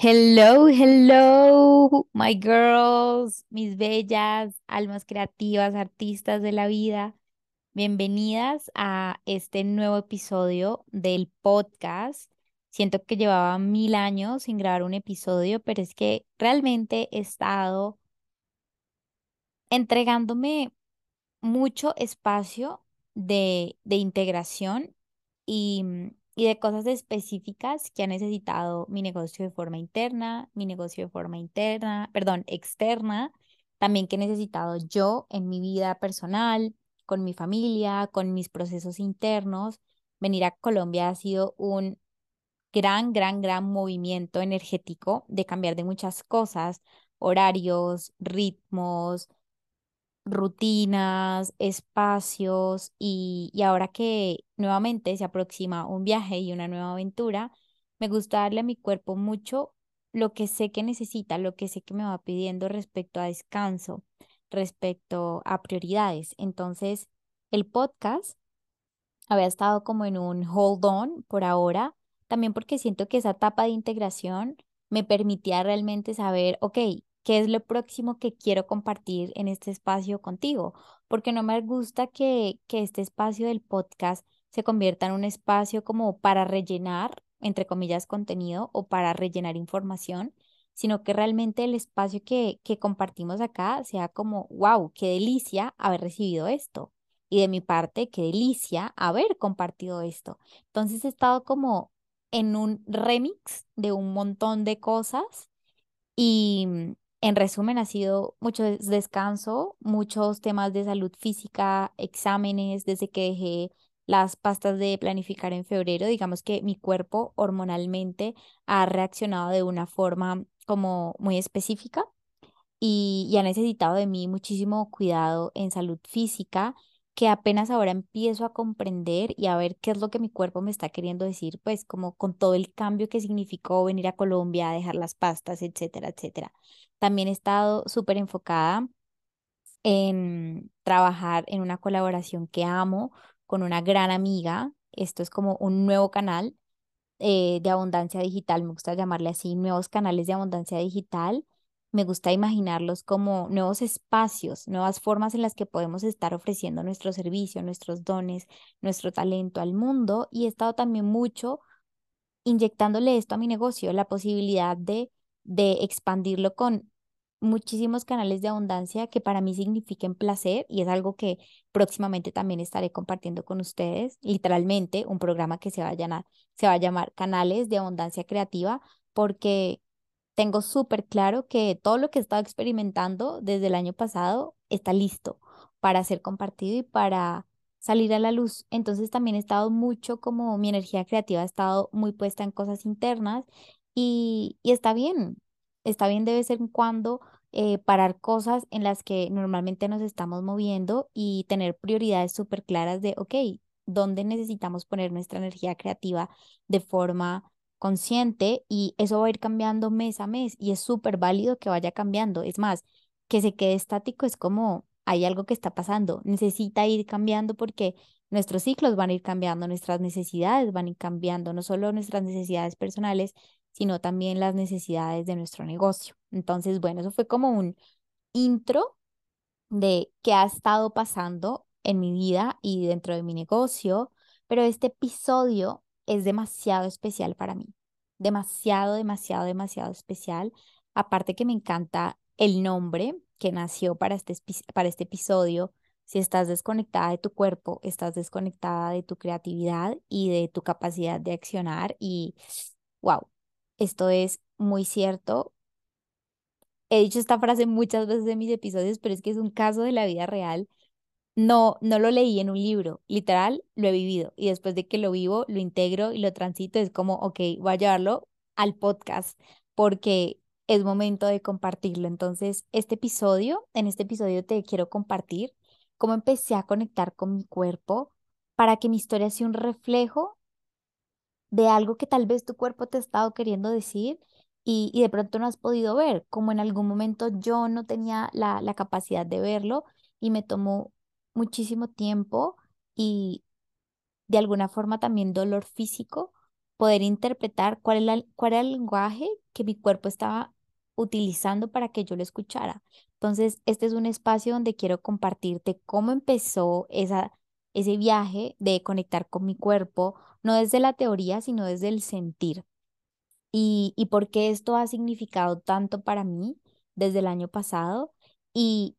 Hello, hello, my girls, mis bellas, almas creativas, artistas de la vida. Bienvenidas a este nuevo episodio del podcast. Siento que llevaba mil años sin grabar un episodio, pero es que realmente he estado entregándome mucho espacio de, de integración y, y de cosas específicas que ha necesitado mi negocio de forma interna, mi negocio de forma interna, perdón, externa, también que he necesitado yo en mi vida personal, con mi familia, con mis procesos internos. Venir a Colombia ha sido un gran, gran, gran movimiento energético de cambiar de muchas cosas, horarios, ritmos, rutinas, espacios y, y ahora que nuevamente se aproxima un viaje y una nueva aventura, me gusta darle a mi cuerpo mucho lo que sé que necesita, lo que sé que me va pidiendo respecto a descanso, respecto a prioridades. Entonces, el podcast había estado como en un hold on por ahora, también porque siento que esa etapa de integración me permitía realmente saber, ok, ¿qué es lo próximo que quiero compartir en este espacio contigo? Porque no me gusta que, que este espacio del podcast se convierta en un espacio como para rellenar, entre comillas, contenido o para rellenar información, sino que realmente el espacio que, que compartimos acá sea como, wow, qué delicia haber recibido esto y de mi parte, qué delicia haber compartido esto. Entonces he estado como en un remix de un montón de cosas y en resumen ha sido mucho des- descanso, muchos temas de salud física, exámenes desde que dejé las pastas de planificar en febrero. Digamos que mi cuerpo hormonalmente ha reaccionado de una forma como muy específica y, y ha necesitado de mí muchísimo cuidado en salud física, que apenas ahora empiezo a comprender y a ver qué es lo que mi cuerpo me está queriendo decir, pues como con todo el cambio que significó venir a Colombia, dejar las pastas, etcétera, etcétera. También he estado súper enfocada en trabajar en una colaboración que amo con una gran amiga. Esto es como un nuevo canal eh, de abundancia digital, me gusta llamarle así, nuevos canales de abundancia digital. Me gusta imaginarlos como nuevos espacios, nuevas formas en las que podemos estar ofreciendo nuestro servicio, nuestros dones, nuestro talento al mundo. Y he estado también mucho inyectándole esto a mi negocio, la posibilidad de, de expandirlo con muchísimos canales de abundancia que para mí signifiquen placer y es algo que próximamente también estaré compartiendo con ustedes, literalmente un programa que se va a llamar, se va a llamar Canales de Abundancia Creativa porque tengo súper claro que todo lo que he estado experimentando desde el año pasado está listo para ser compartido y para salir a la luz. Entonces también he estado mucho como mi energía creativa ha estado muy puesta en cosas internas y, y está bien, está bien de vez en cuando eh, parar cosas en las que normalmente nos estamos moviendo y tener prioridades súper claras de, ok, ¿dónde necesitamos poner nuestra energía creativa de forma consciente? Y eso va a ir cambiando mes a mes y es súper válido que vaya cambiando. Es más, que se quede estático es como hay algo que está pasando, necesita ir cambiando porque nuestros ciclos van a ir cambiando, nuestras necesidades van a ir cambiando, no solo nuestras necesidades personales, sino también las necesidades de nuestro negocio. Entonces, bueno, eso fue como un intro de qué ha estado pasando en mi vida y dentro de mi negocio, pero este episodio es demasiado especial para mí, demasiado, demasiado, demasiado especial. Aparte que me encanta el nombre que nació para este, para este episodio. Si estás desconectada de tu cuerpo, estás desconectada de tu creatividad y de tu capacidad de accionar y wow, esto es muy cierto He dicho esta frase muchas veces en mis episodios, pero es que es un caso de la vida real. No, no lo leí en un libro, literal, lo he vivido. Y después de que lo vivo, lo integro y lo transito, es como, ok, voy a llevarlo al podcast porque es momento de compartirlo. Entonces, este episodio, en este episodio te quiero compartir cómo empecé a conectar con mi cuerpo para que mi historia sea un reflejo de algo que tal vez tu cuerpo te ha estado queriendo decir y, y de pronto no has podido ver, como en algún momento yo no tenía la, la capacidad de verlo y me tomó muchísimo tiempo y de alguna forma también dolor físico poder interpretar cuál, era, cuál era el lenguaje que mi cuerpo estaba utilizando para que yo lo escuchara. Entonces, este es un espacio donde quiero compartirte cómo empezó esa, ese viaje de conectar con mi cuerpo, no desde la teoría, sino desde el sentir. Y, y por qué esto ha significado tanto para mí desde el año pasado y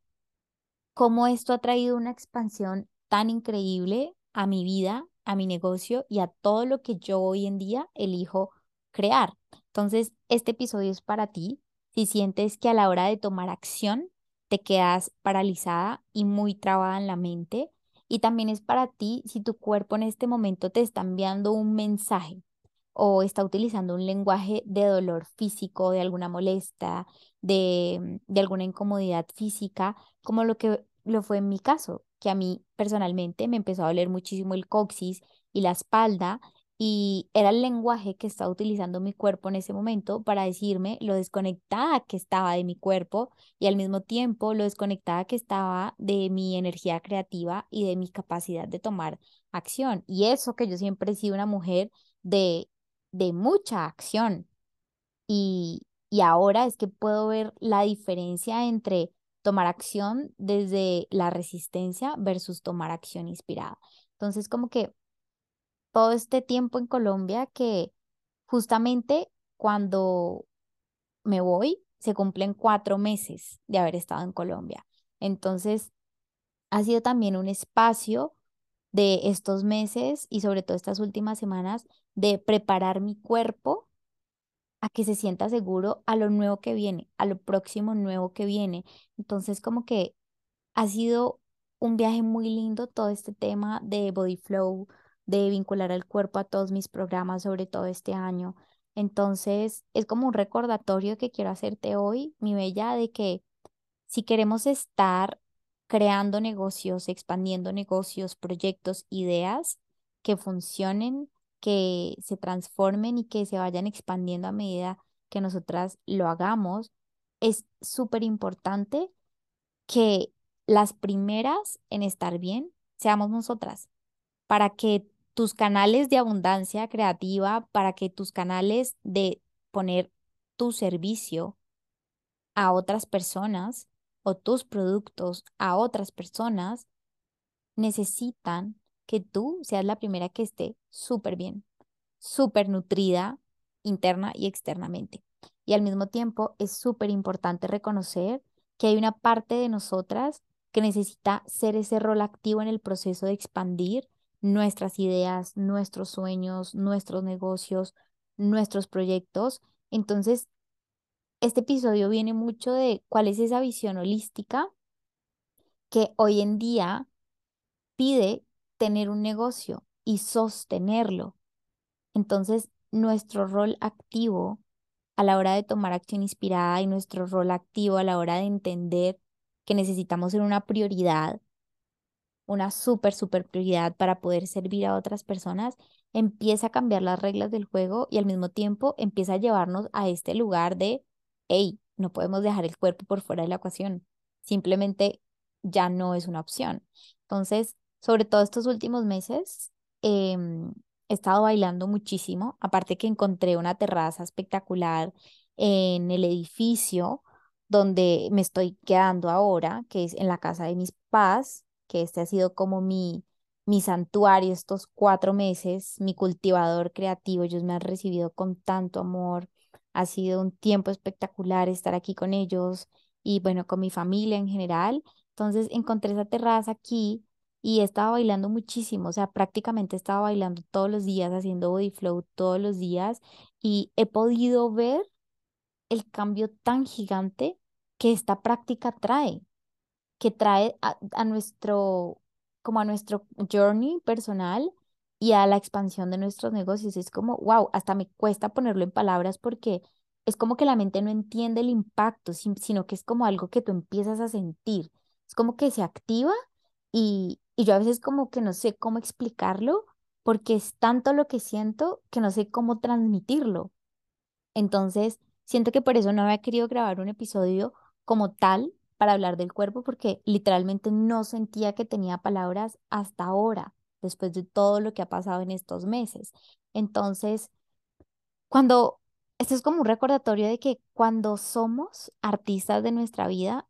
cómo esto ha traído una expansión tan increíble a mi vida, a mi negocio y a todo lo que yo hoy en día elijo crear. Entonces, este episodio es para ti. Si sientes que a la hora de tomar acción te quedas paralizada y muy trabada en la mente, y también es para ti si tu cuerpo en este momento te está enviando un mensaje o está utilizando un lenguaje de dolor físico, de alguna molestia, de, de alguna incomodidad física, como lo que lo fue en mi caso, que a mí personalmente me empezó a doler muchísimo el coxis y la espalda y era el lenguaje que estaba utilizando mi cuerpo en ese momento para decirme lo desconectada que estaba de mi cuerpo y al mismo tiempo lo desconectada que estaba de mi energía creativa y de mi capacidad de tomar acción. Y eso que yo siempre he sido una mujer de, de mucha acción. Y, y ahora es que puedo ver la diferencia entre tomar acción desde la resistencia versus tomar acción inspirada. Entonces, como que todo este tiempo en Colombia que justamente cuando me voy, se cumplen cuatro meses de haber estado en Colombia. Entonces, ha sido también un espacio de estos meses y sobre todo estas últimas semanas de preparar mi cuerpo a que se sienta seguro a lo nuevo que viene, a lo próximo nuevo que viene. Entonces, como que ha sido un viaje muy lindo todo este tema de body flow, de vincular al cuerpo a todos mis programas, sobre todo este año. Entonces, es como un recordatorio que quiero hacerte hoy, mi bella, de que si queremos estar creando negocios, expandiendo negocios, proyectos, ideas que funcionen, que se transformen y que se vayan expandiendo a medida que nosotras lo hagamos, es súper importante que las primeras en estar bien seamos nosotras, para que tus canales de abundancia creativa, para que tus canales de poner tu servicio a otras personas o tus productos a otras personas, necesitan que tú seas la primera que esté súper bien, súper nutrida interna y externamente. Y al mismo tiempo es súper importante reconocer que hay una parte de nosotras que necesita ser ese rol activo en el proceso de expandir nuestras ideas, nuestros sueños, nuestros negocios, nuestros proyectos. Entonces, este episodio viene mucho de cuál es esa visión holística que hoy en día pide tener un negocio y sostenerlo. Entonces, nuestro rol activo a la hora de tomar acción inspirada y nuestro rol activo a la hora de entender que necesitamos ser una prioridad, una súper, súper prioridad para poder servir a otras personas, empieza a cambiar las reglas del juego y al mismo tiempo empieza a llevarnos a este lugar de, hey, no podemos dejar el cuerpo por fuera de la ecuación, simplemente ya no es una opción. Entonces, sobre todo estos últimos meses, em, he estado bailando muchísimo, aparte que encontré una terraza espectacular en el edificio donde me estoy quedando ahora, que es en la casa de mis papás, que este ha sido como mi, mi santuario estos cuatro meses, mi cultivador creativo, ellos me han recibido con tanto amor, ha sido un tiempo espectacular estar aquí con ellos y bueno, con mi familia en general. Entonces encontré esa terraza aquí y estaba bailando muchísimo, o sea, prácticamente estaba bailando todos los días, haciendo body flow todos los días y he podido ver el cambio tan gigante que esta práctica trae, que trae a, a nuestro, como a nuestro journey personal y a la expansión de nuestros negocios. Es como, wow, hasta me cuesta ponerlo en palabras porque es como que la mente no entiende el impacto, sino que es como algo que tú empiezas a sentir. Es como que se activa y, y yo a veces como que no sé cómo explicarlo porque es tanto lo que siento que no sé cómo transmitirlo. Entonces, siento que por eso no había querido grabar un episodio como tal para hablar del cuerpo porque literalmente no sentía que tenía palabras hasta ahora, después de todo lo que ha pasado en estos meses. Entonces, Cuando, esto es como un recordatorio de que cuando somos artistas de nuestra vida,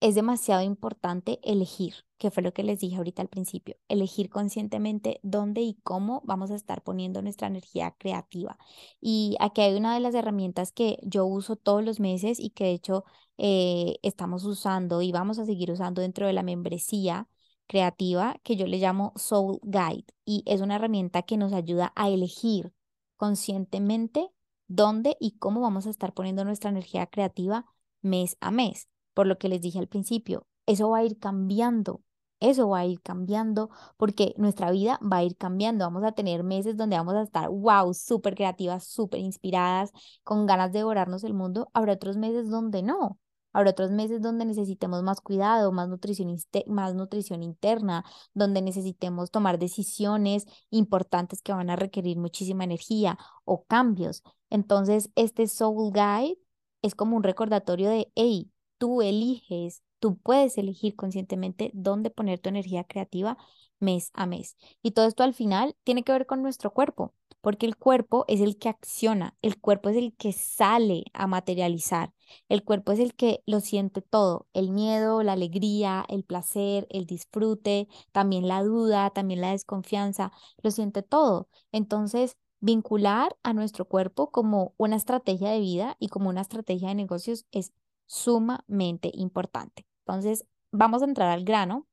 es demasiado importante elegir, que fue lo que les dije ahorita al principio, elegir conscientemente dónde y cómo vamos a estar poniendo nuestra energía creativa. Y aquí hay una de las herramientas que yo uso todos los meses y que de hecho eh, estamos usando y vamos a seguir usando dentro de la membresía creativa que yo le llamo Soul Guide y es una herramienta que nos ayuda a elegir conscientemente dónde y cómo vamos a estar poniendo nuestra energía creativa mes a mes por lo que les dije al principio, eso va a ir cambiando, eso va a ir cambiando porque nuestra vida va a ir cambiando. Vamos a tener meses donde vamos a estar, wow, súper creativas, súper inspiradas, con ganas de devorarnos el mundo. Habrá otros meses donde no. Habrá otros meses donde necesitemos más cuidado, más nutrición, más nutrición interna, donde necesitemos tomar decisiones importantes que van a requerir muchísima energía o cambios. Entonces, este Soul Guide es como un recordatorio de, hey, tú eliges, tú puedes elegir conscientemente dónde poner tu energía creativa mes a mes. Y todo esto al final tiene que ver con nuestro cuerpo, porque el cuerpo es el que acciona, el cuerpo es el que sale a materializar, el cuerpo es el que lo siente todo, el miedo, la alegría, el placer, el disfrute, también la duda, también la desconfianza, lo siente todo. Entonces, vincular a nuestro cuerpo como una estrategia de vida y como una estrategia de negocios es sumamente importante. Entonces, vamos a entrar al grano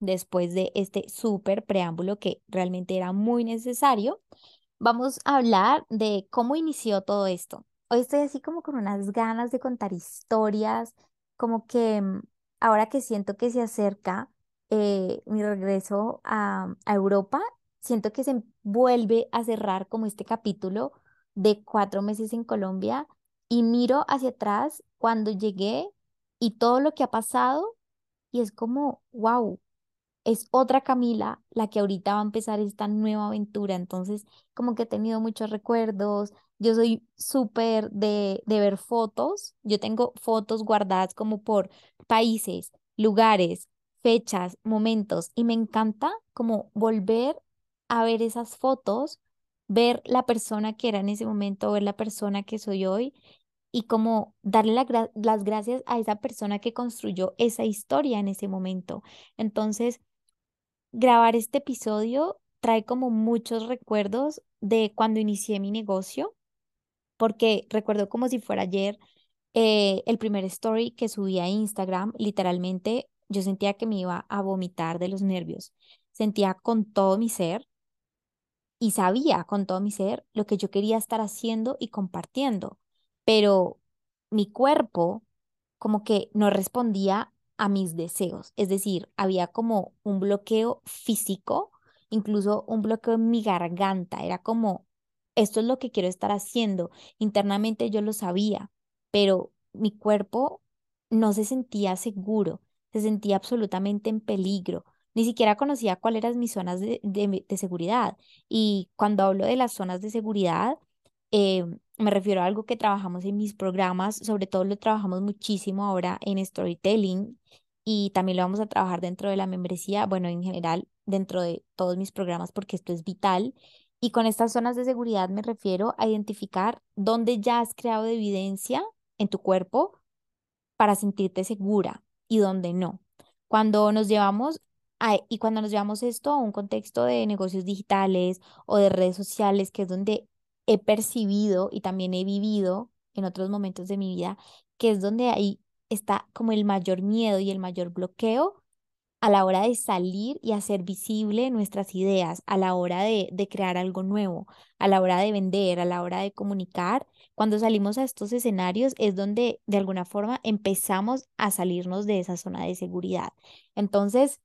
después de este súper preámbulo que realmente era muy necesario. Vamos a hablar de cómo inició todo esto. Hoy estoy así como con unas ganas de contar historias, como que mm, ahora que siento que se acerca eh, mi regreso a, a Europa, siento que se vuelve a cerrar como este capítulo de cuatro meses en Colombia y miro hacia atrás cuando llegué y todo lo que ha pasado y es como, wow, es otra Camila la que ahorita va a empezar esta nueva aventura. Entonces, como que he tenido muchos recuerdos. Yo soy súper de, de ver fotos. Yo tengo fotos guardadas como por países, lugares, fechas, momentos. Y me encanta como volver a ver esas fotos, ver la persona que era en ese momento, ver la persona que soy hoy y como darle las gracias a esa persona que construyó esa historia en ese momento. Entonces, grabar este episodio trae como muchos recuerdos de cuando inicié mi negocio, porque recuerdo como si fuera ayer eh, el primer story que subí a Instagram, literalmente yo sentía que me iba a vomitar de los nervios, sentía con todo mi ser y sabía con todo mi ser lo que yo quería estar haciendo y compartiendo pero mi cuerpo como que no respondía a mis deseos, es decir, había como un bloqueo físico, incluso un bloqueo en mi garganta, era como, esto es lo que quiero estar haciendo, internamente yo lo sabía, pero mi cuerpo no se sentía seguro, se sentía absolutamente en peligro. Ni siquiera conocía cuáles eran mis zonas de, de seguridad. Y cuando hablo de las zonas de seguridad, eh, me refiero a algo que trabajamos en mis programas, sobre todo lo trabajamos muchísimo ahora en storytelling y también lo vamos a trabajar dentro de la membresía, bueno, en general dentro de todos mis programas porque esto es vital. Y con estas zonas de seguridad me refiero a identificar dónde ya has creado evidencia en tu cuerpo para sentirte segura y dónde no. Cuando nos llevamos y cuando nos llevamos esto a un contexto de negocios digitales o de redes sociales, que es donde he percibido y también he vivido en otros momentos de mi vida, que es donde ahí está como el mayor miedo y el mayor bloqueo a la hora de salir y hacer visible nuestras ideas, a la hora de, de, crear algo nuevo, a la hora de vender, a la hora de comunicar. Cuando salimos a estos escenarios es donde de alguna forma empezamos a salirnos de esa zona de seguridad. Entonces,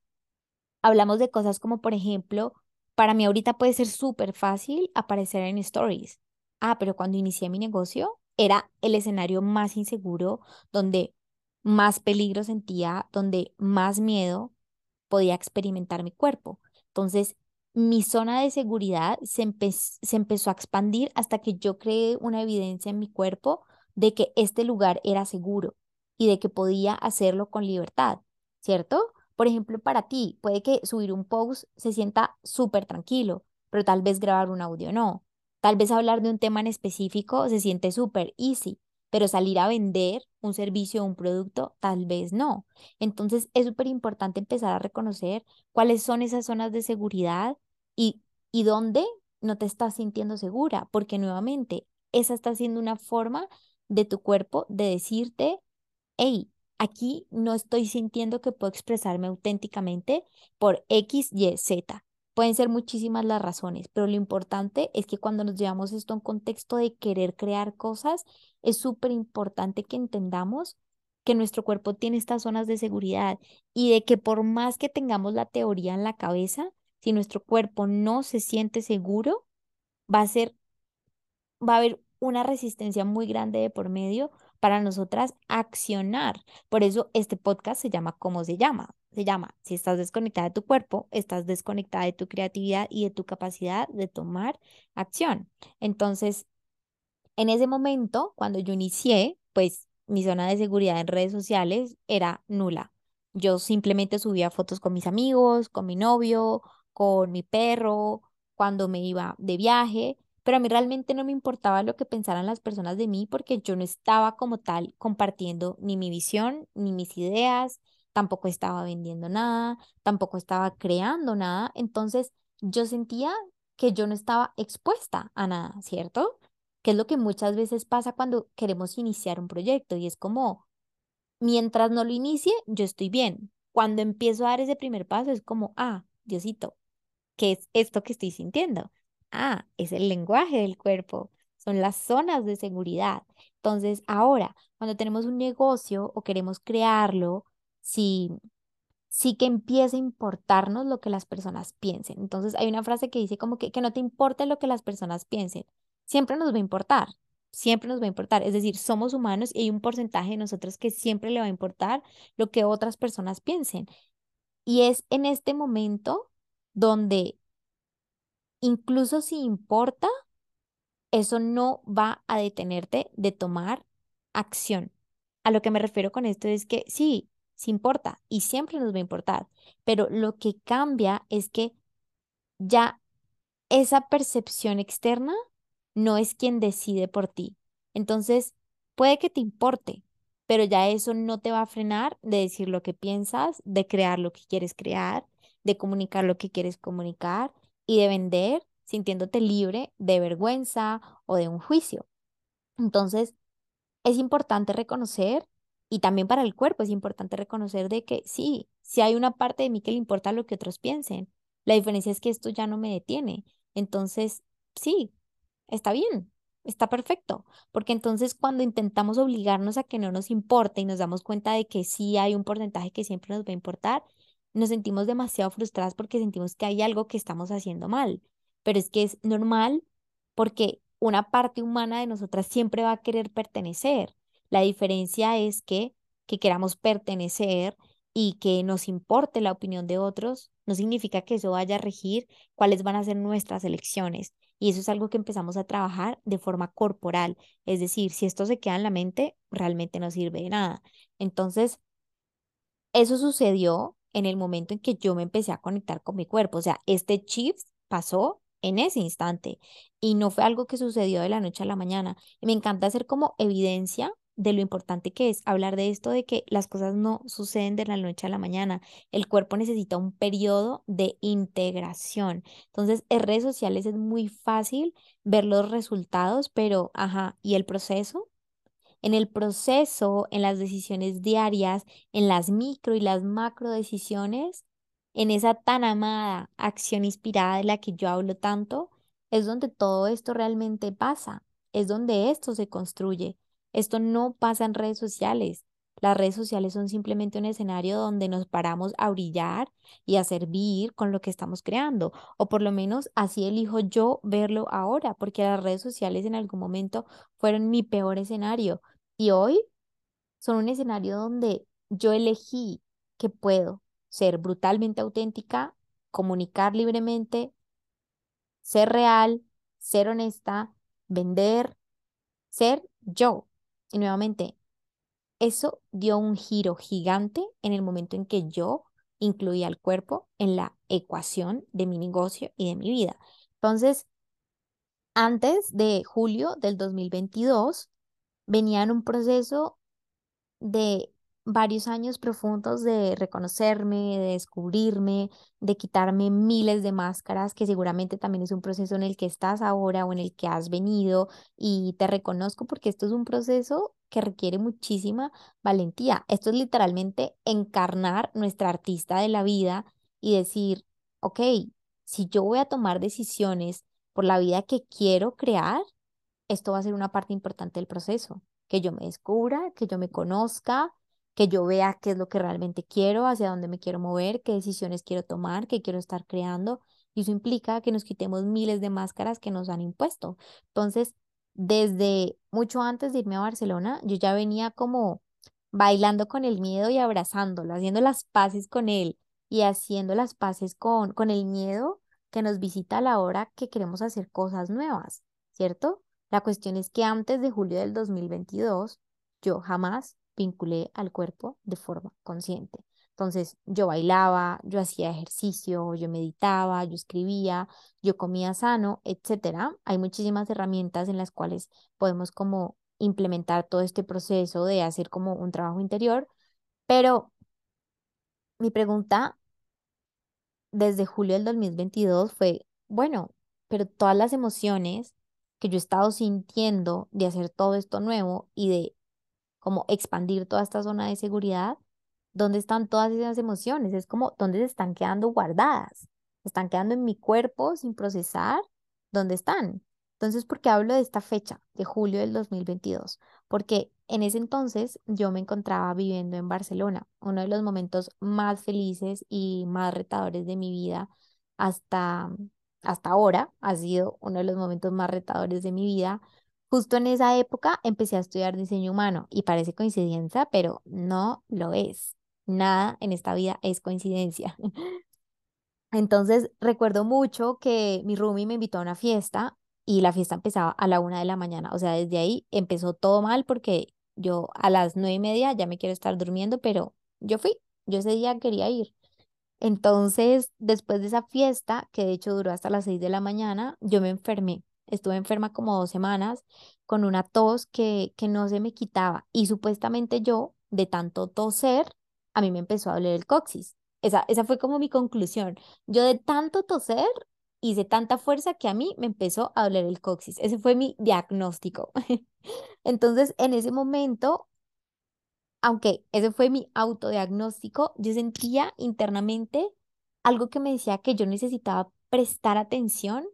hablamos de cosas como, por ejemplo, para mí ahorita puede ser súper fácil aparecer en stories. Ah, pero cuando inicié mi negocio era el escenario más inseguro, donde más peligro sentía, donde más miedo podía experimentar mi cuerpo. Entonces, mi zona de seguridad se, se empezó a expandir hasta que yo creé una evidencia en mi cuerpo de que este lugar era seguro y de que podía hacerlo con libertad, ¿cierto? Por ejemplo, para ti, puede que subir un post se sienta súper tranquilo, pero tal vez grabar un audio no. Tal vez hablar de un tema en específico se siente súper easy, pero salir a vender un servicio o un producto, tal vez no. Entonces es súper importante empezar a reconocer cuáles son esas zonas de seguridad y, y dónde no te estás sintiendo segura, porque nuevamente esa está siendo una forma de tu cuerpo de decirte, hey, aquí no estoy sintiendo que puedo expresarme auténticamente por X, Y, Z. Pueden ser muchísimas las razones, pero lo importante es que cuando nos llevamos esto a un contexto de querer crear cosas, es súper importante que entendamos que nuestro cuerpo tiene estas zonas de seguridad y de que por más que tengamos la teoría en la cabeza, si nuestro cuerpo no se siente seguro, va a ser, va a haber una resistencia muy grande de por medio para nosotras accionar. Por eso este podcast se llama ¿Cómo se llama? Se llama, si estás desconectada de tu cuerpo, estás desconectada de tu creatividad y de tu capacidad de tomar acción. Entonces, en ese momento, cuando yo inicié, pues mi zona de seguridad en redes sociales era nula. Yo simplemente subía fotos con mis amigos, con mi novio, con mi perro, cuando me iba de viaje, pero a mí realmente no me importaba lo que pensaran las personas de mí porque yo no estaba como tal compartiendo ni mi visión, ni mis ideas, tampoco estaba vendiendo nada, tampoco estaba creando nada, entonces yo sentía que yo no estaba expuesta a nada, ¿cierto? Que es lo que muchas veces pasa cuando queremos iniciar un proyecto y es como, mientras no lo inicie, yo estoy bien. Cuando empiezo a dar ese primer paso es como, ah, Diosito, ¿qué es esto que estoy sintiendo? Ah, es el lenguaje del cuerpo, son las zonas de seguridad. Entonces, ahora, cuando tenemos un negocio o queremos crearlo, sí, sí que empieza a importarnos lo que las personas piensen. Entonces, hay una frase que dice como que, que no te importe lo que las personas piensen. Siempre nos va a importar, siempre nos va a importar. Es decir, somos humanos y hay un porcentaje de nosotros que siempre le va a importar lo que otras personas piensen. Y es en este momento donde incluso si importa, eso no va a detenerte de tomar acción. A lo que me refiero con esto es que sí, sí importa y siempre nos va a importar, pero lo que cambia es que ya esa percepción externa no es quien decide por ti. Entonces, puede que te importe, pero ya eso no te va a frenar de decir lo que piensas, de crear lo que quieres crear, de comunicar lo que quieres comunicar y de vender sintiéndote libre de vergüenza o de un juicio. Entonces, es importante reconocer, y también para el cuerpo es importante reconocer de que sí, si hay una parte de mí que le importa lo que otros piensen. La diferencia es que esto ya no me detiene. Entonces, sí, está bien, está perfecto, porque entonces cuando intentamos obligarnos a que no nos importe y nos damos cuenta de que sí hay un porcentaje que siempre nos va a importar, nos sentimos demasiado frustradas porque sentimos que hay algo que estamos haciendo mal. Pero es que es normal porque una parte humana de nosotras siempre va a querer pertenecer. La diferencia es que, que queramos pertenecer y que nos importe la opinión de otros, no significa que eso vaya a regir cuáles van a ser nuestras elecciones. Y eso es algo que empezamos a trabajar de forma corporal. Es decir, si esto se queda en la mente, realmente no sirve de nada. Entonces, eso sucedió en el momento en que yo me empecé a conectar con mi cuerpo. O sea, este chip pasó en ese instante y no fue algo que sucedió de la noche a la mañana. Y me encanta hacer como evidencia de lo importante que es hablar de esto, de que las cosas no suceden de la noche a la mañana. El cuerpo necesita un periodo de integración. Entonces, en redes sociales es muy fácil ver los resultados, pero, ajá, ¿y el proceso? En el proceso, en las decisiones diarias, en las micro y las macro decisiones, en esa tan amada acción inspirada de la que yo hablo tanto, es donde todo esto realmente pasa, es donde esto se construye. Esto no pasa en redes sociales. Las redes sociales son simplemente un escenario donde nos paramos a brillar y a servir con lo que estamos creando, o por lo menos así elijo yo verlo ahora, porque las redes sociales en algún momento fueron mi peor escenario y hoy son un escenario donde yo elegí que puedo ser brutalmente auténtica, comunicar libremente, ser real, ser honesta, vender, ser yo. Y nuevamente, eso dio un giro gigante en el momento en que yo incluía al cuerpo en la ecuación de mi negocio y de mi vida. Entonces, antes de julio del 2022 venía en un proceso de varios años profundos de reconocerme, de descubrirme, de quitarme miles de máscaras, que seguramente también es un proceso en el que estás ahora o en el que has venido y te reconozco porque esto es un proceso que requiere muchísima valentía. Esto es literalmente encarnar nuestra artista de la vida y decir, ok, si yo voy a tomar decisiones por la vida que quiero crear, esto va a ser una parte importante del proceso que yo me descubra, que yo me conozca, que yo vea qué es lo que realmente quiero, hacia dónde me quiero mover, qué decisiones quiero tomar, qué quiero estar creando. Y eso implica que nos quitemos miles de máscaras que nos han impuesto. Entonces, desde mucho antes de irme a Barcelona, yo ya venía como bailando con el miedo y abrazándolo, haciendo las paces con él y haciendo las paces con, con el miedo que nos visita a la hora que queremos hacer cosas nuevas, ¿cierto? La cuestión es que antes de julio del 2022 yo jamás vinculé al cuerpo de forma consciente. Entonces yo bailaba, yo hacía ejercicio, yo meditaba, yo escribía, yo comía sano, etcétera. Hay muchísimas herramientas en las cuales podemos como implementar todo este proceso de hacer como un trabajo interior, pero mi pregunta desde julio del 2022 fue, bueno, pero todas las emociones que yo he estado sintiendo de hacer todo esto nuevo y de como expandir toda esta zona de seguridad, ¿dónde están todas esas emociones? Es como, ¿dónde se están quedando guardadas? ¿Están quedando en mi cuerpo sin procesar? ¿Dónde están? Entonces, ¿por qué hablo de esta fecha, de julio del 2022? Porque en ese entonces yo me encontraba viviendo en Barcelona, uno de los momentos más felices y más retadores de mi vida hasta hasta ahora ha sido uno de los momentos más retadores de mi vida. Justo en esa época empecé a estudiar diseño humano y parece coincidencia, pero no lo es. Nada en esta vida es coincidencia. Entonces recuerdo mucho que mi roomie me invitó a una fiesta y la fiesta empezaba a la una de la mañana. O sea, desde ahí empezó todo mal porque yo a las nueve y media ya me quiero estar durmiendo, pero yo fui, yo ese día quería ir. Entonces, después de esa fiesta, que de hecho duró hasta las 6 de la mañana, yo me enfermé. Estuve enferma como dos semanas con una tos que, que no se me quitaba y supuestamente yo, de tanto toser, a mí me empezó a doler el coxis. Esa, esa fue como mi conclusión. Yo de tanto toser hice tanta fuerza que a mí me empezó a doler el coxis. Ese fue mi diagnóstico. Entonces, en ese momento, aunque ese fue mi autodiagnóstico, yo sentía internamente algo que me decía que yo necesitaba prestar atención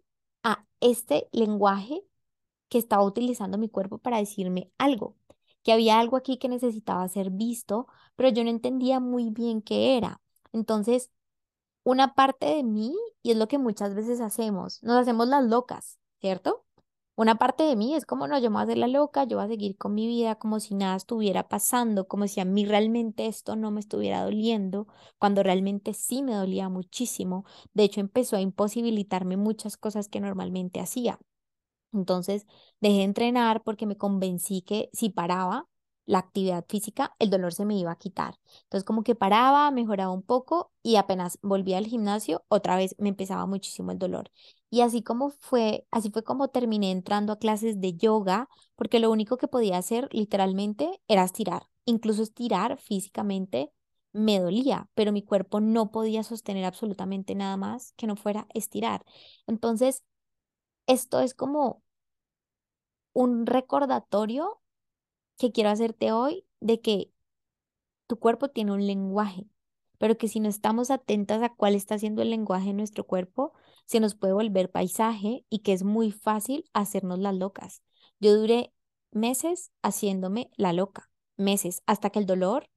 a este lenguaje que estaba utilizando mi cuerpo para decirme algo, que había algo aquí que necesitaba ser visto, pero yo no entendía muy bien qué era. Entonces, una parte de mí, y es lo que muchas veces hacemos, nos hacemos las locas, ¿cierto? Una parte de mí es como, no, yo me voy a hacer la loca, yo voy a seguir con mi vida como si nada estuviera pasando, como si a mí realmente esto no me estuviera doliendo, cuando realmente sí me dolía muchísimo. De hecho, empezó a imposibilitarme muchas cosas que normalmente hacía. Entonces, dejé de entrenar porque me convencí que si paraba, la actividad física, el dolor se me iba a quitar. Entonces como que paraba, mejoraba un poco y apenas volvía al gimnasio, otra vez me empezaba muchísimo el dolor. Y así como fue, así fue como terminé entrando a clases de yoga, porque lo único que podía hacer literalmente era estirar. Incluso estirar físicamente me dolía, pero mi cuerpo no podía sostener absolutamente nada más que no fuera estirar. Entonces, esto es como un recordatorio que quiero hacerte hoy de que tu cuerpo tiene un lenguaje, pero que si no estamos atentas a cuál está haciendo el lenguaje en nuestro cuerpo, se nos puede volver paisaje y que es muy fácil hacernos las locas. Yo duré meses haciéndome la loca, meses, hasta que el dolor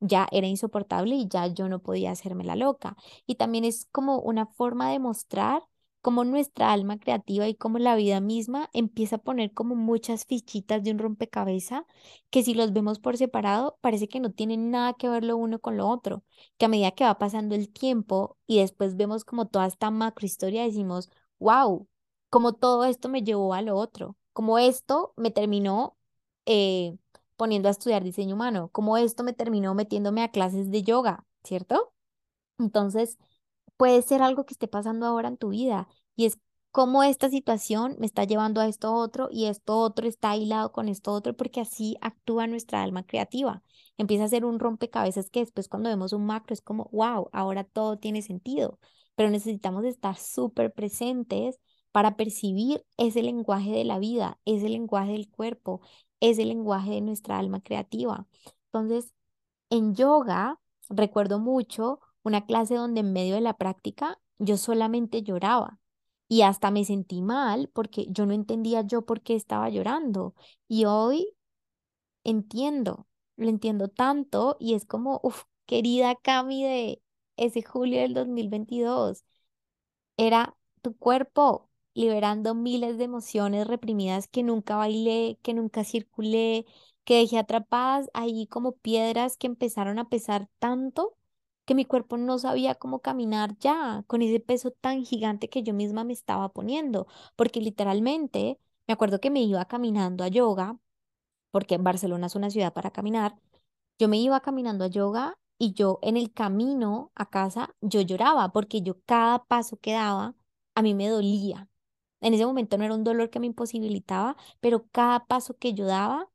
ya era insoportable y ya yo no podía hacerme la loca. Y también es como una forma de mostrar como nuestra alma creativa y como la vida misma empieza a poner como muchas fichitas de un rompecabezas que si los vemos por separado parece que no tienen nada que ver lo uno con lo otro, que a medida que va pasando el tiempo y después vemos como toda esta macrohistoria decimos, wow, como todo esto me llevó a lo otro, como esto me terminó eh, poniendo a estudiar diseño humano, como esto me terminó metiéndome a clases de yoga, ¿cierto? Entonces, puede ser algo que esté pasando ahora en tu vida y es cómo esta situación me está llevando a esto otro y esto otro está aislado con esto otro, porque así actúa nuestra alma creativa. Empieza a ser un rompecabezas que después cuando vemos un macro es como, wow, ahora todo tiene sentido, pero necesitamos estar súper presentes para percibir ese lenguaje de la vida, ese lenguaje del cuerpo, ese lenguaje de nuestra alma creativa. Entonces, en yoga, recuerdo mucho una clase donde en medio de la práctica yo solamente lloraba y hasta me sentí mal porque yo no entendía yo por qué estaba llorando. Y hoy entiendo, lo entiendo tanto y es como, uff, querida Cami de ese julio del 2022, era tu cuerpo liberando miles de emociones reprimidas que nunca bailé, que nunca circulé, que dejé atrapadas ahí como piedras que empezaron a pesar tanto que mi cuerpo no sabía cómo caminar ya con ese peso tan gigante que yo misma me estaba poniendo, porque literalmente me acuerdo que me iba caminando a yoga, porque Barcelona es una ciudad para caminar, yo me iba caminando a yoga y yo en el camino a casa yo lloraba porque yo cada paso que daba a mí me dolía. En ese momento no era un dolor que me imposibilitaba, pero cada paso que yo daba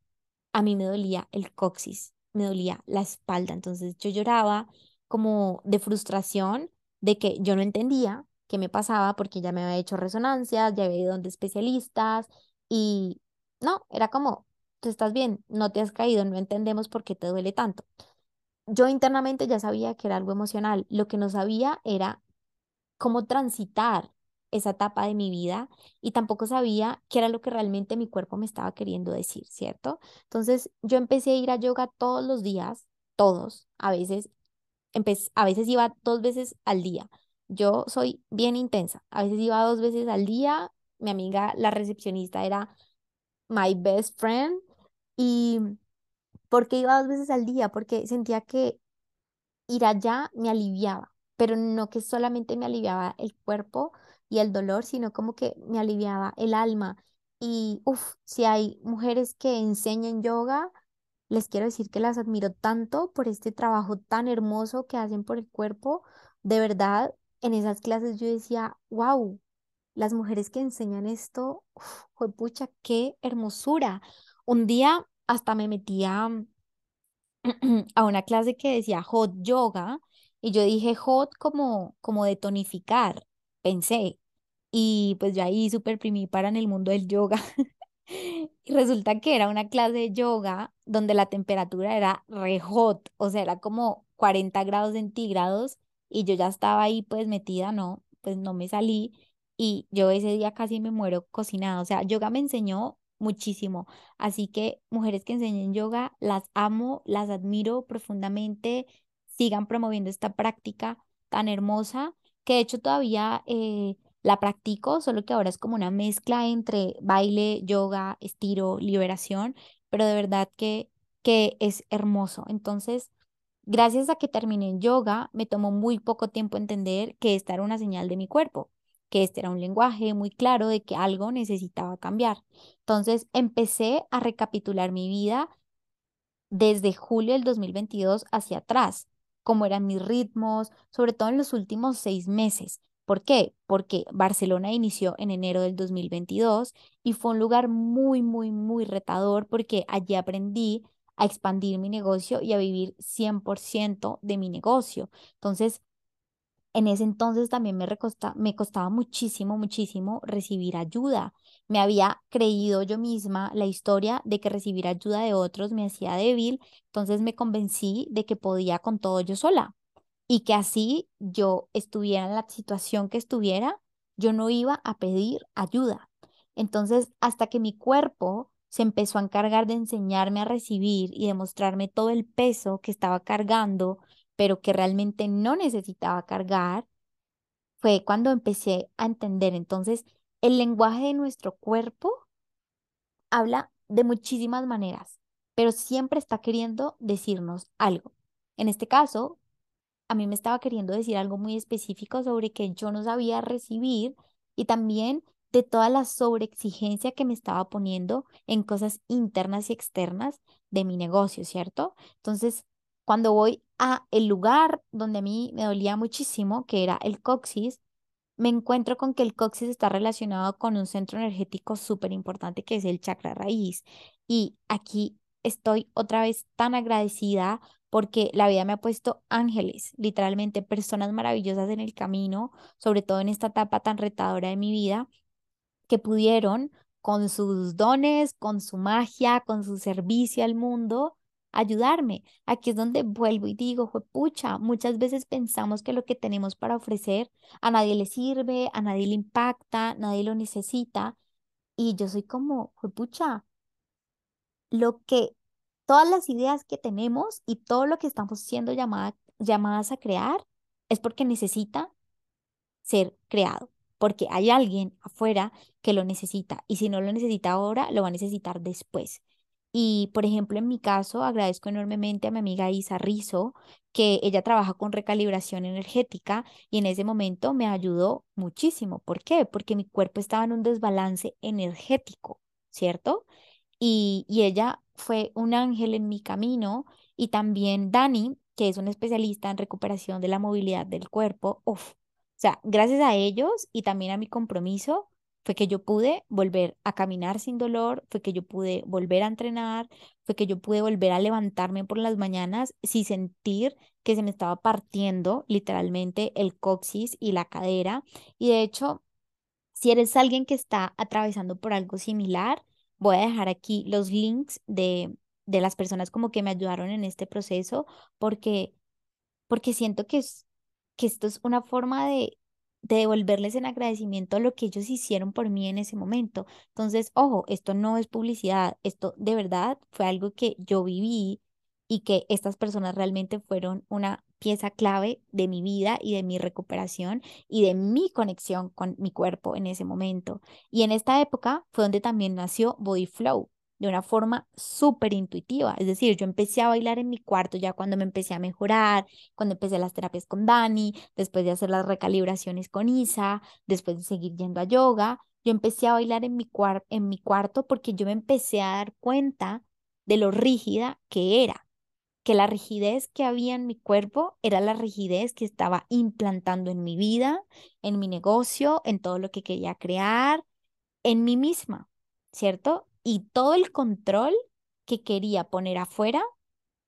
a mí me dolía el coxis, me dolía la espalda. Entonces yo lloraba como de frustración de que yo no entendía qué me pasaba porque ya me había hecho resonancias, ya había ido donde especialistas y no, era como, tú estás bien, no te has caído, no entendemos por qué te duele tanto. Yo internamente ya sabía que era algo emocional, lo que no sabía era cómo transitar esa etapa de mi vida y tampoco sabía qué era lo que realmente mi cuerpo me estaba queriendo decir, ¿cierto? Entonces yo empecé a ir a yoga todos los días, todos, a veces, a veces iba dos veces al día. Yo soy bien intensa, a veces iba dos veces al día, mi amiga, la recepcionista, era my best friend y ¿por qué iba dos veces al día? Porque sentía que ir allá me aliviaba, pero no que solamente me aliviaba el cuerpo, y el dolor, sino como que me aliviaba el alma. Y uff, si hay mujeres que enseñan yoga, les quiero decir que las admiro tanto por este trabajo tan hermoso que hacen por el cuerpo. De verdad, en esas clases yo decía, wow, las mujeres que enseñan esto, fue pucha, qué hermosura. Un día hasta me metía a una clase que decía hot yoga y yo dije hot como, como de tonificar, pensé. Y pues yo ahí súper para en el mundo del yoga. Y resulta que era una clase de yoga donde la temperatura era re hot, o sea, era como 40 grados centígrados y yo ya estaba ahí pues metida, no, pues no me salí y yo ese día casi me muero cocinada, o sea, yoga me enseñó muchísimo, así que mujeres que enseñen yoga, las amo, las admiro profundamente, sigan promoviendo esta práctica tan hermosa que de hecho todavía... Eh, la practico, solo que ahora es como una mezcla entre baile, yoga, estiro, liberación, pero de verdad que, que es hermoso. Entonces, gracias a que terminé en yoga, me tomó muy poco tiempo entender que esta era una señal de mi cuerpo, que este era un lenguaje muy claro de que algo necesitaba cambiar. Entonces, empecé a recapitular mi vida desde julio del 2022 hacia atrás, cómo eran mis ritmos, sobre todo en los últimos seis meses ¿Por qué? Porque Barcelona inició en enero del 2022 y fue un lugar muy, muy, muy retador porque allí aprendí a expandir mi negocio y a vivir 100% de mi negocio. Entonces, en ese entonces también me, me costaba muchísimo, muchísimo recibir ayuda. Me había creído yo misma la historia de que recibir ayuda de otros me hacía débil, entonces me convencí de que podía con todo yo sola y que así yo estuviera en la situación que estuviera, yo no iba a pedir ayuda. Entonces, hasta que mi cuerpo se empezó a encargar de enseñarme a recibir y de mostrarme todo el peso que estaba cargando, pero que realmente no necesitaba cargar, fue cuando empecé a entender. Entonces, el lenguaje de nuestro cuerpo habla de muchísimas maneras, pero siempre está queriendo decirnos algo. En este caso, a mí me estaba queriendo decir algo muy específico sobre que yo no sabía recibir y también de toda la sobreexigencia que me estaba poniendo en cosas internas y externas de mi negocio, ¿cierto? Entonces, cuando voy a el lugar donde a mí me dolía muchísimo, que era el coxis, me encuentro con que el coxis está relacionado con un centro energético súper importante que es el chakra raíz. Y aquí estoy otra vez tan agradecida porque la vida me ha puesto ángeles, literalmente personas maravillosas en el camino, sobre todo en esta etapa tan retadora de mi vida, que pudieron con sus dones, con su magia, con su servicio al mundo, ayudarme. Aquí es donde vuelvo y digo, pucha, muchas veces pensamos que lo que tenemos para ofrecer a nadie le sirve, a nadie le impacta, nadie lo necesita. Y yo soy como, pucha, lo que, todas las ideas que tenemos y todo lo que estamos siendo llamadas a crear es porque necesita ser creado porque hay alguien afuera que lo necesita y si no lo necesita ahora, lo va a necesitar después. Y, por ejemplo, en mi caso, agradezco enormemente a mi amiga Isa Rizo, que ella trabaja con recalibración energética y en ese momento me ayudó muchísimo. ¿Por qué? Porque mi cuerpo estaba en un desbalance energético, ¿cierto? Y, y ella fue un ángel en mi camino y también Dani, que es un especialista en recuperación de la movilidad del cuerpo, uf, o sea, gracias a ellos y también a mi compromiso fue que yo pude volver a caminar sin dolor, fue que yo pude volver a entrenar, fue que yo pude volver a levantarme por las mañanas sin sentir que se me estaba partiendo literalmente el coxis y la cadera. Y de hecho, si eres alguien que está atravesando por algo similar, voy a dejar aquí los links de, de las personas como que me ayudaron en este proceso porque, porque siento que es que esto es una forma de, de devolverles en agradecimiento lo que ellos hicieron por mí en ese momento. Entonces, ojo, esto no es publicidad, esto de verdad fue algo que yo viví y que estas personas realmente fueron una pieza clave de mi vida y de mi recuperación y de mi conexión con mi cuerpo en ese momento. Y en esta época fue donde también nació Body Flow de una forma súper intuitiva. Es decir, yo empecé a bailar en mi cuarto ya cuando me empecé a mejorar, cuando empecé las terapias con Dani, después de hacer las recalibraciones con Isa, después de seguir yendo a yoga. Yo empecé a bailar en mi, en mi cuarto porque yo me empecé a dar cuenta de lo rígida que era, que la rigidez que había en mi cuerpo era la rigidez que estaba implantando en mi vida, en mi negocio, en todo lo que quería crear, en mí misma, ¿cierto? y todo el control que quería poner afuera,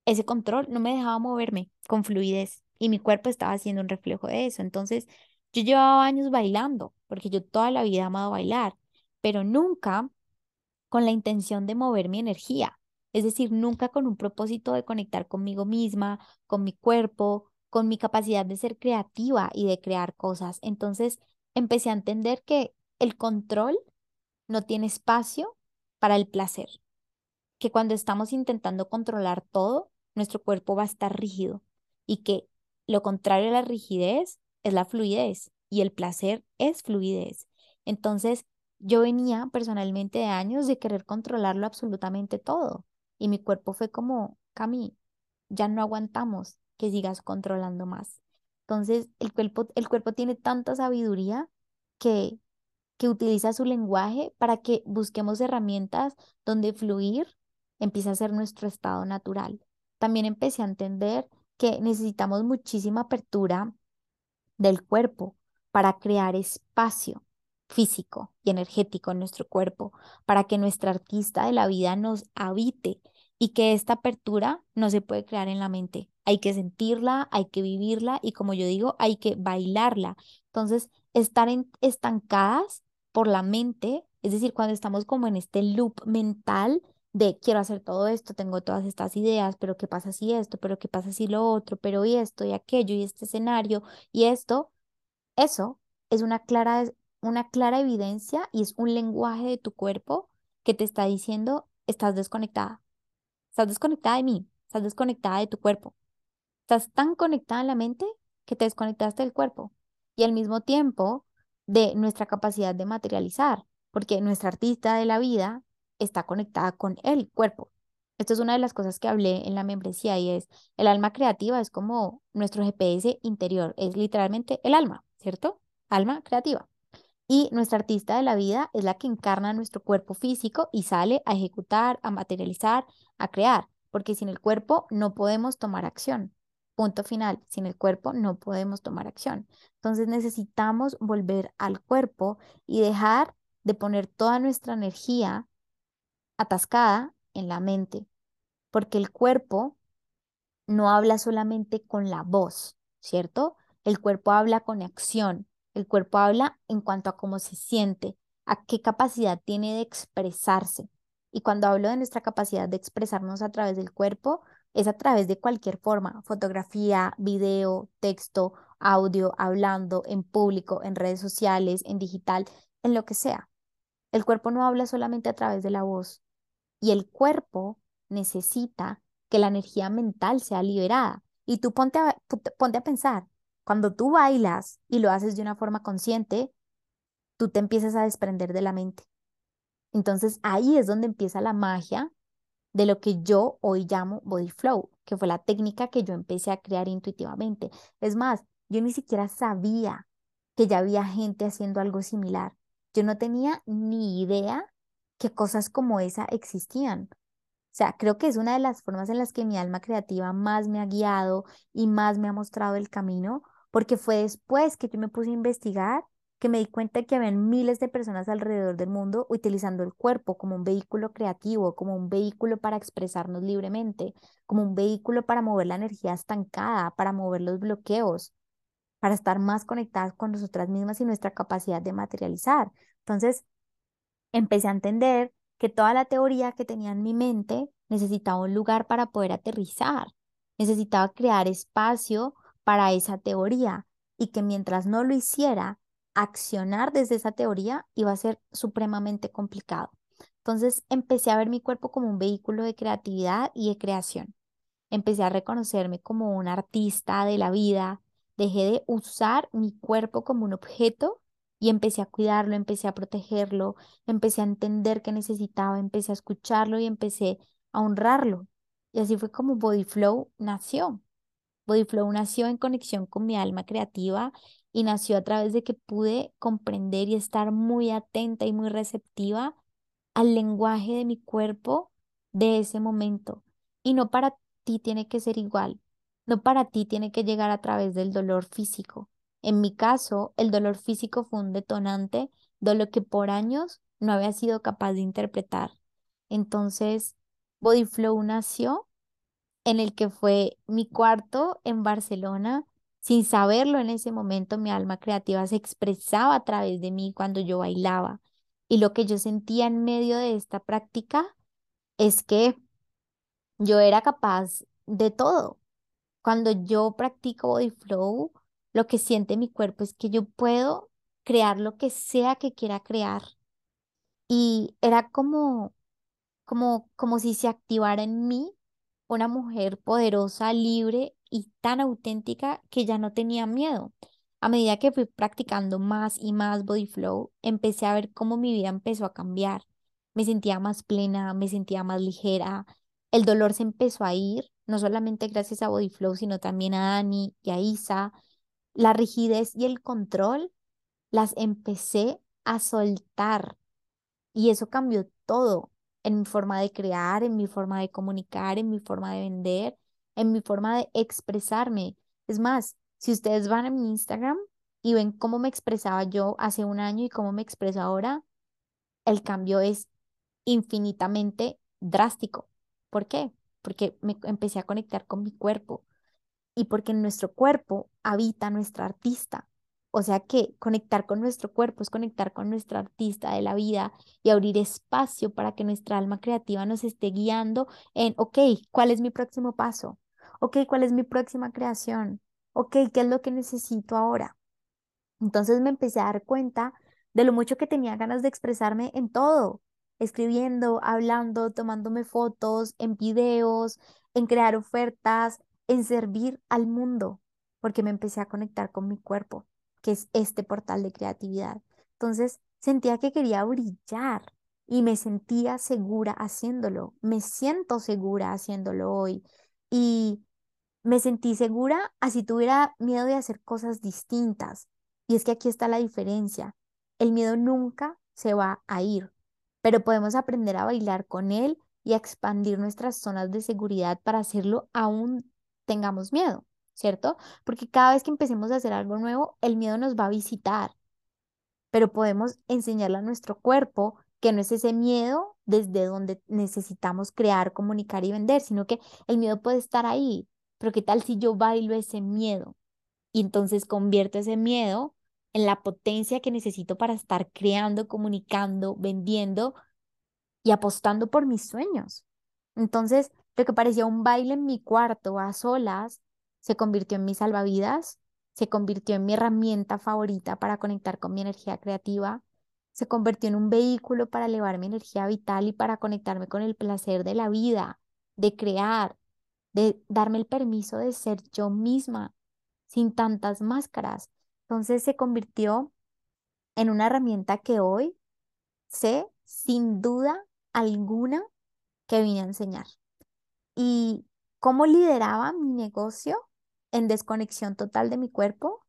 ese control no me dejaba moverme con fluidez y mi cuerpo estaba haciendo un reflejo de eso. Entonces, yo llevaba años bailando, porque yo toda la vida he amado bailar, pero nunca con la intención de mover mi energía. Es decir, nunca con un propósito de conectar conmigo misma, con mi cuerpo, con mi capacidad de ser creativa y de crear cosas. Entonces, empecé a entender que el control no tiene espacio para el placer, que cuando estamos intentando controlar todo, nuestro cuerpo va a estar rígido y que lo contrario a la rigidez es la fluidez y el placer es fluidez. Entonces, yo venía personalmente de años de querer controlarlo absolutamente todo y mi cuerpo fue como, Cami, ya no aguantamos que sigas controlando más. Entonces, el cuerpo, el cuerpo tiene tanta sabiduría que que utiliza su lenguaje para que busquemos herramientas donde fluir empieza a ser nuestro estado natural. También empecé a entender que necesitamos muchísima apertura del cuerpo para crear espacio físico y energético en nuestro cuerpo, para que nuestra artista de la vida nos habite y que esta apertura no se puede crear en la mente. Hay que sentirla, hay que vivirla y como yo digo, hay que bailarla. Entonces, estar estancadas por la mente, es decir, cuando estamos como en este loop mental de quiero hacer todo esto, tengo todas estas ideas, pero qué pasa si esto, pero qué pasa si lo otro, pero y esto y aquello y este escenario y esto, eso es una clara, una clara evidencia y es un lenguaje de tu cuerpo que te está diciendo estás desconectada, estás desconectada de mí, estás desconectada de tu cuerpo, estás tan conectada en la mente que te desconectaste del cuerpo y al mismo tiempo de nuestra capacidad de materializar, porque nuestra artista de la vida está conectada con el cuerpo. Esto es una de las cosas que hablé en la membresía y es el alma creativa es como nuestro GPS interior, es literalmente el alma, ¿cierto? Alma creativa. Y nuestra artista de la vida es la que encarna nuestro cuerpo físico y sale a ejecutar, a materializar, a crear, porque sin el cuerpo no podemos tomar acción. Punto final. Sin el cuerpo no podemos tomar acción. Entonces necesitamos volver al cuerpo y dejar de poner toda nuestra energía atascada en la mente, porque el cuerpo no habla solamente con la voz, ¿cierto? El cuerpo habla con acción, el cuerpo habla en cuanto a cómo se siente, a qué capacidad tiene de expresarse. Y cuando hablo de nuestra capacidad de expresarnos a través del cuerpo, es a través de cualquier forma, fotografía, video, texto, audio, hablando, en público, en redes sociales, en digital, en lo que sea. El cuerpo no habla solamente a través de la voz y el cuerpo necesita que la energía mental sea liberada. Y tú ponte a, ponte a pensar, cuando tú bailas y lo haces de una forma consciente, tú te empiezas a desprender de la mente. Entonces ahí es donde empieza la magia de lo que yo hoy llamo body flow, que fue la técnica que yo empecé a crear intuitivamente. Es más, yo ni siquiera sabía que ya había gente haciendo algo similar. Yo no tenía ni idea que cosas como esa existían. O sea, creo que es una de las formas en las que mi alma creativa más me ha guiado y más me ha mostrado el camino, porque fue después que yo me puse a investigar que me di cuenta que habían miles de personas alrededor del mundo utilizando el cuerpo como un vehículo creativo, como un vehículo para expresarnos libremente, como un vehículo para mover la energía estancada, para mover los bloqueos, para estar más conectadas con nosotras mismas y nuestra capacidad de materializar. Entonces, empecé a entender que toda la teoría que tenía en mi mente necesitaba un lugar para poder aterrizar, necesitaba crear espacio para esa teoría y que mientras no lo hiciera, accionar desde esa teoría iba a ser supremamente complicado. Entonces empecé a ver mi cuerpo como un vehículo de creatividad y de creación. Empecé a reconocerme como un artista de la vida. Dejé de usar mi cuerpo como un objeto y empecé a cuidarlo, empecé a protegerlo, empecé a entender qué necesitaba, empecé a escucharlo y empecé a honrarlo. Y así fue como Body Flow nació. Body Flow nació en conexión con mi alma creativa y nació a través de que pude comprender y estar muy atenta y muy receptiva al lenguaje de mi cuerpo de ese momento. Y no para ti tiene que ser igual, no para ti tiene que llegar a través del dolor físico. En mi caso, el dolor físico fue un detonante de lo que por años no había sido capaz de interpretar. Entonces, Body Flow nació en el que fue mi cuarto en Barcelona sin saberlo en ese momento, mi alma creativa se expresaba a través de mí cuando yo bailaba. Y lo que yo sentía en medio de esta práctica es que yo era capaz de todo. Cuando yo practico body flow, lo que siente mi cuerpo es que yo puedo crear lo que sea que quiera crear. Y era como, como, como si se activara en mí una mujer poderosa, libre y tan auténtica que ya no tenía miedo. A medida que fui practicando más y más body flow, empecé a ver cómo mi vida empezó a cambiar. Me sentía más plena, me sentía más ligera. El dolor se empezó a ir, no solamente gracias a body flow, sino también a Dani y a Isa. La rigidez y el control las empecé a soltar y eso cambió todo en mi forma de crear, en mi forma de comunicar, en mi forma de vender, en mi forma de expresarme. Es más, si ustedes van a mi Instagram y ven cómo me expresaba yo hace un año y cómo me expreso ahora, el cambio es infinitamente drástico. ¿Por qué? Porque me empecé a conectar con mi cuerpo y porque en nuestro cuerpo habita nuestra artista. O sea que conectar con nuestro cuerpo es conectar con nuestra artista de la vida y abrir espacio para que nuestra alma creativa nos esté guiando en, ok, ¿cuál es mi próximo paso? Ok, ¿cuál es mi próxima creación? Ok, ¿qué es lo que necesito ahora? Entonces me empecé a dar cuenta de lo mucho que tenía ganas de expresarme en todo, escribiendo, hablando, tomándome fotos, en videos, en crear ofertas, en servir al mundo, porque me empecé a conectar con mi cuerpo que es este portal de creatividad. Entonces sentía que quería brillar y me sentía segura haciéndolo. Me siento segura haciéndolo hoy y me sentí segura así tuviera miedo de hacer cosas distintas. Y es que aquí está la diferencia. El miedo nunca se va a ir, pero podemos aprender a bailar con él y a expandir nuestras zonas de seguridad para hacerlo aún tengamos miedo. ¿Cierto? Porque cada vez que empecemos a hacer algo nuevo, el miedo nos va a visitar, pero podemos enseñarle a nuestro cuerpo que no es ese miedo desde donde necesitamos crear, comunicar y vender, sino que el miedo puede estar ahí, pero ¿qué tal si yo bailo ese miedo? Y entonces convierto ese miedo en la potencia que necesito para estar creando, comunicando, vendiendo y apostando por mis sueños. Entonces, lo que parecía un baile en mi cuarto a solas se convirtió en mi salvavidas, se convirtió en mi herramienta favorita para conectar con mi energía creativa, se convirtió en un vehículo para elevar mi energía vital y para conectarme con el placer de la vida, de crear, de darme el permiso de ser yo misma, sin tantas máscaras. Entonces se convirtió en una herramienta que hoy sé sin duda alguna que vine a enseñar. ¿Y cómo lideraba mi negocio en desconexión total de mi cuerpo?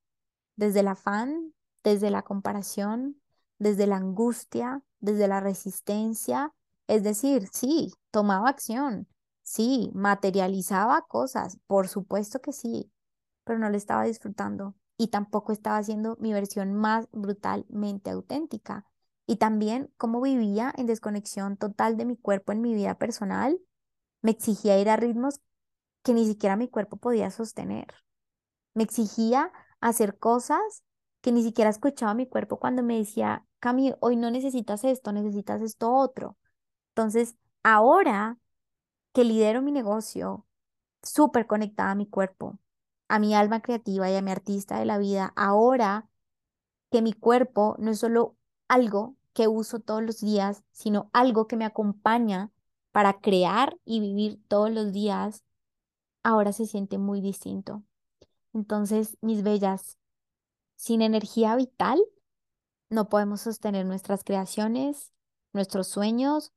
Desde el afán, desde la comparación, desde la angustia, desde la resistencia. Es decir, sí, tomaba acción, sí, materializaba cosas, por supuesto que sí, pero no le estaba disfrutando y tampoco estaba haciendo mi versión más brutalmente auténtica. Y también cómo vivía en desconexión total de mi cuerpo en mi vida personal, me exigía ir a ritmos que ni siquiera mi cuerpo podía sostener. Me exigía hacer cosas que ni siquiera escuchaba mi cuerpo cuando me decía, Cami, hoy no necesitas esto, necesitas esto otro. Entonces, ahora que lidero mi negocio, súper conectada a mi cuerpo, a mi alma creativa y a mi artista de la vida, ahora que mi cuerpo no es solo algo que uso todos los días, sino algo que me acompaña para crear y vivir todos los días, ahora se siente muy distinto. Entonces, mis bellas, sin energía vital, no podemos sostener nuestras creaciones, nuestros sueños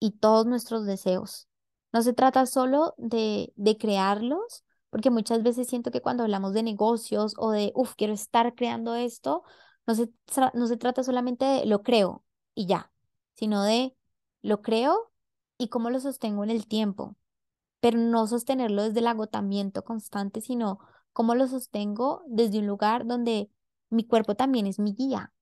y todos nuestros deseos. No se trata solo de, de crearlos, porque muchas veces siento que cuando hablamos de negocios o de, uff, quiero estar creando esto, no se, no se trata solamente de lo creo y ya, sino de lo creo y cómo lo sostengo en el tiempo, pero no sostenerlo desde el agotamiento constante, sino cómo lo sostengo desde un lugar donde mi cuerpo también es mi guía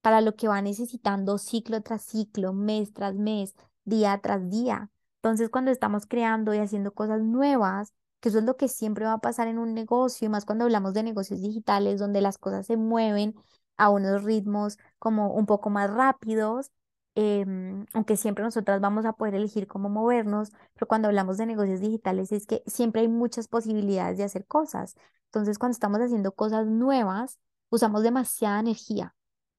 para lo que va necesitando ciclo tras ciclo, mes tras mes, día tras día. Entonces, cuando estamos creando y haciendo cosas nuevas, que eso es lo que siempre va a pasar en un negocio, y más cuando hablamos de negocios digitales, donde las cosas se mueven a unos ritmos como un poco más rápidos, em, aunque siempre nosotras vamos a poder elegir cómo movernos, pero cuando hablamos de negocios digitales es que siempre hay muchas posibilidades de hacer cosas. Entonces, cuando estamos haciendo cosas nuevas, usamos demasiada energía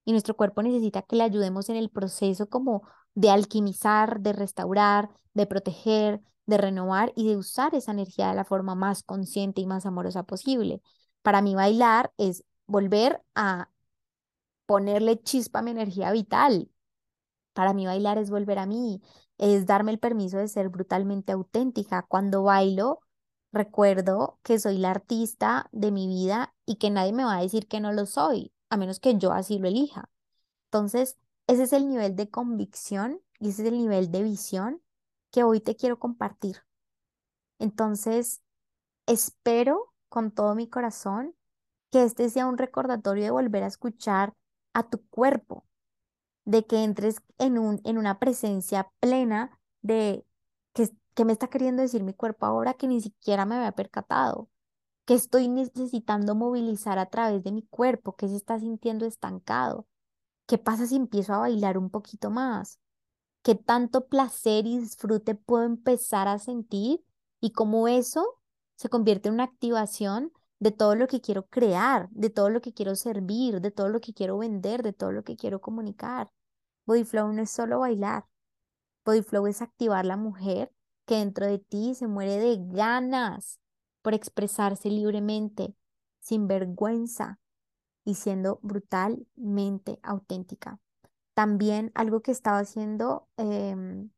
y nuestro cuerpo necesita que le ayudemos en el proceso como de alquimizar, de restaurar, de proteger, de renovar y de usar esa energía de la forma más consciente y más amorosa posible. Para mí bailar es volver a ponerle chispa a mi energía vital. Para mí bailar es volver a mí, es darme el permiso de ser brutalmente auténtica. Cuando bailo, recuerdo que soy la artista de mi vida y que nadie me va a decir que no lo soy, a menos que yo así lo elija. Entonces, ese es el nivel de convicción y ese es el nivel de visión que hoy te quiero compartir. Entonces, espero con todo mi corazón que este sea un recordatorio de volver a escuchar a tu cuerpo, de que entres en, un, en una presencia plena de que, que me está queriendo decir mi cuerpo ahora que ni siquiera me había percatado, que estoy necesitando movilizar a través de mi cuerpo, que se está sintiendo estancado. ¿Qué pasa si empiezo a bailar un poquito más? qué tanto placer y disfrute puedo empezar a sentir y cómo eso se convierte en una activación de todo lo que quiero crear, de todo lo que quiero servir, de todo lo que quiero vender, de todo lo que quiero comunicar. Body Flow no es solo bailar. Body Flow es activar la mujer que dentro de ti se muere de ganas por expresarse libremente, sin vergüenza y siendo brutalmente auténtica. También algo que estaba haciendo em,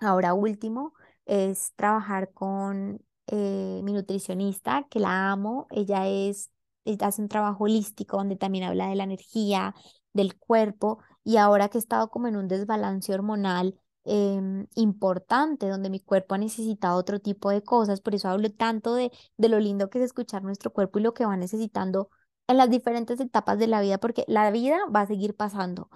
ahora último es trabajar con eh, mi nutricionista, que la amo. Ella es, ella hace un trabajo holístico donde también habla de la energía, del cuerpo, y ahora que he estado como en un desbalance hormonal, em, importante, donde mi cuerpo ha necesitado otro tipo de cosas. Por eso hablo tanto de, de lo lindo que es escuchar nuestro cuerpo y lo que va necesitando en las diferentes etapas de la vida, porque la vida va a seguir pasando.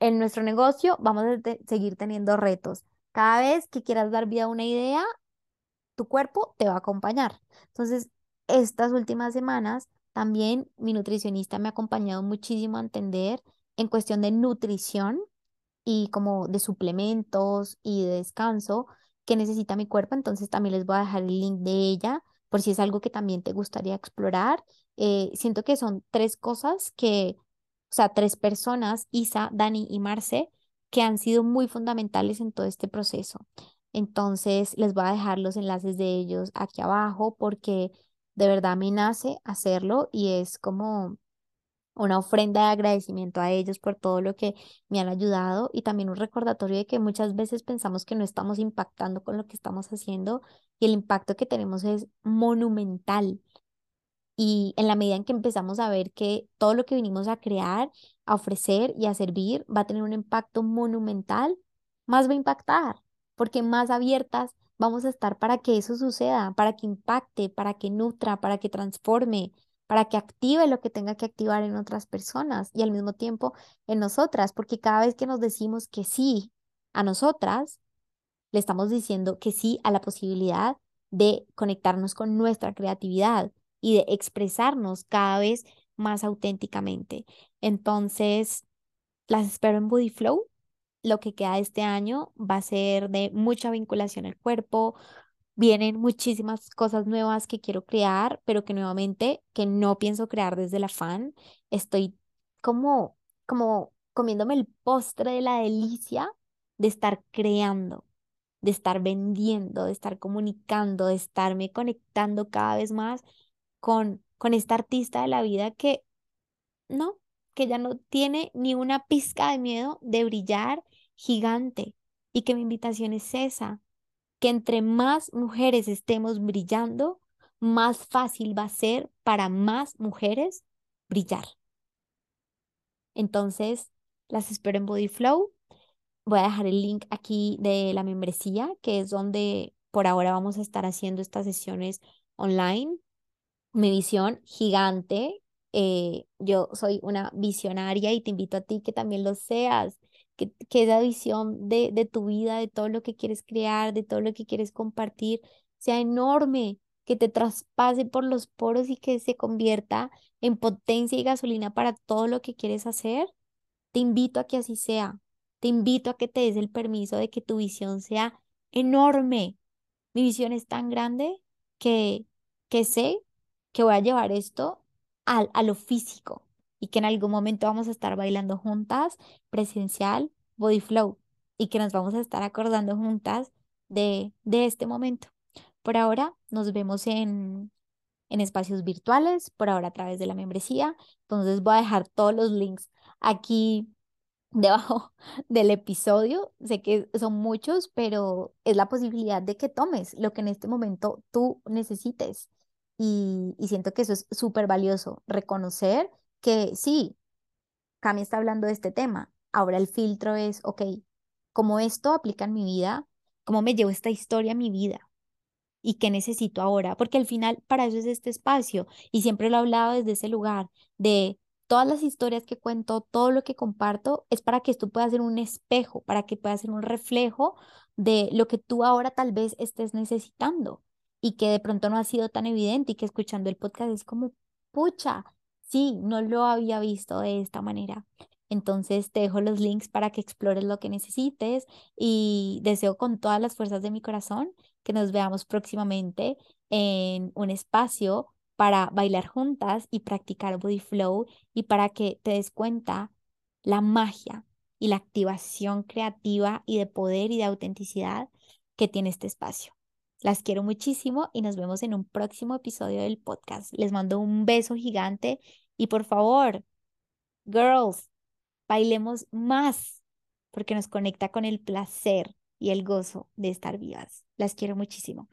En nuestro negocio vamos a seguir teniendo retos. Cada vez que quieras dar vida a una idea, tu cuerpo te va a acompañar. Entonces, estas últimas semanas también mi nutricionista me ha acompañado muchísimo a entender en cuestión de nutrición y como de suplementos y de descanso que necesita mi cuerpo. Entonces también les voy a dejar el link de ella por si es algo que también te gustaría explorar. Eh, siento que son tres cosas que, o sea, tres personas, Isa, Dani y Marce, que han sido muy fundamentales en todo este proceso. Entonces les voy a dejar los enlaces de ellos aquí abajo porque de verdad me nace hacerlo y es como una ofrenda de agradecimiento a ellos por todo lo que me han ayudado y también un recordatorio de que muchas veces pensamos que no estamos impactando con lo que estamos haciendo y el impacto que tenemos es monumental. Y en la medida en que empezamos a ver que todo lo que vinimos a crear, a ofrecer y a servir va a tener un impacto monumental, más va a impactar, porque más abiertas vamos a estar para que eso suceda, para que impacte, para que nutra, para que transforme, para que active lo que tenga que activar en otras personas y al mismo tiempo en nosotras, porque cada vez que nos decimos que sí a nosotras, le estamos diciendo que sí a la posibilidad de conectarnos con nuestra creatividad y de expresarnos cada vez más auténticamente. Entonces, las espero en Body Flow. Lo que queda este año va a ser de mucha vinculación al cuerpo, Vienen muchísimas cosas nuevas que quiero crear, pero que nuevamente que no pienso crear desde el afán. Estoy como, como comiéndome el postre de la delicia de estar creando, de estar vendiendo, de estar comunicando, de estarme conectando cada vez más con, con esta artista de la vida que no, que ya no tiene ni una pizca de miedo de brillar gigante y que mi invitación es esa, que entre más mujeres estemos brillando, más fácil va a ser para más mujeres brillar. Entonces, las espero en Body Flow. Voy a dejar el link aquí de la membresía, que es donde por ahora vamos a estar haciendo estas sesiones online. Mi visión gigante. Eh, yo soy una visionaria y te invito a ti que también lo seas que, que esa visión de, de tu vida, de todo lo que quieres crear, de todo lo que quieres compartir, sea enorme, que te traspase por los poros y que se convierta en potencia y gasolina para todo lo que quieres hacer, te invito a que así sea. Te invito a que te des el permiso de que tu visión sea enorme. Mi visión es tan grande que, que sé que voy a llevar esto a, a lo físico, y que en algún momento vamos a estar bailando juntas, presencial, body flow, y que nos vamos a estar acordando juntas de, de este momento. Por ahora nos vemos en, en espacios virtuales, por ahora a través de la membresía. Entonces voy a dejar todos los links aquí debajo del episodio. Sé que son muchos, pero es la posibilidad de que tomes lo que en este momento tú necesites. Y, y siento que eso es súper valioso, reconocer que sí, Cami está hablando de este tema. Ahora el filtro es, ok, ¿cómo esto aplica en mi vida? ¿Cómo me llevo esta historia a mi vida? ¿Y qué necesito ahora? Porque al final para eso es este espacio y siempre lo he hablado desde ese lugar de todas las historias que cuento, todo lo que comparto es para que esto pueda ser un espejo, para que pueda ser un reflejo de lo que tú ahora tal vez estés necesitando y que de pronto no ha sido tan evidente y que escuchando el podcast es como, pucha, sí, no lo había visto de esta manera. Entonces te dejo los links para que explores lo que necesites y deseo con todas las fuerzas de mi corazón que nos veamos próximamente en un espacio para bailar juntas y practicar body flow y para que te des cuenta la magia y la activación creativa y de poder y de autenticidad que tiene este espacio. Las quiero muchísimo y nos vemos en un próximo episodio del podcast. Les mando un beso gigante y por favor, girls, bailemos más porque nos conecta con el placer y el gozo de estar vivas. Las quiero muchísimo.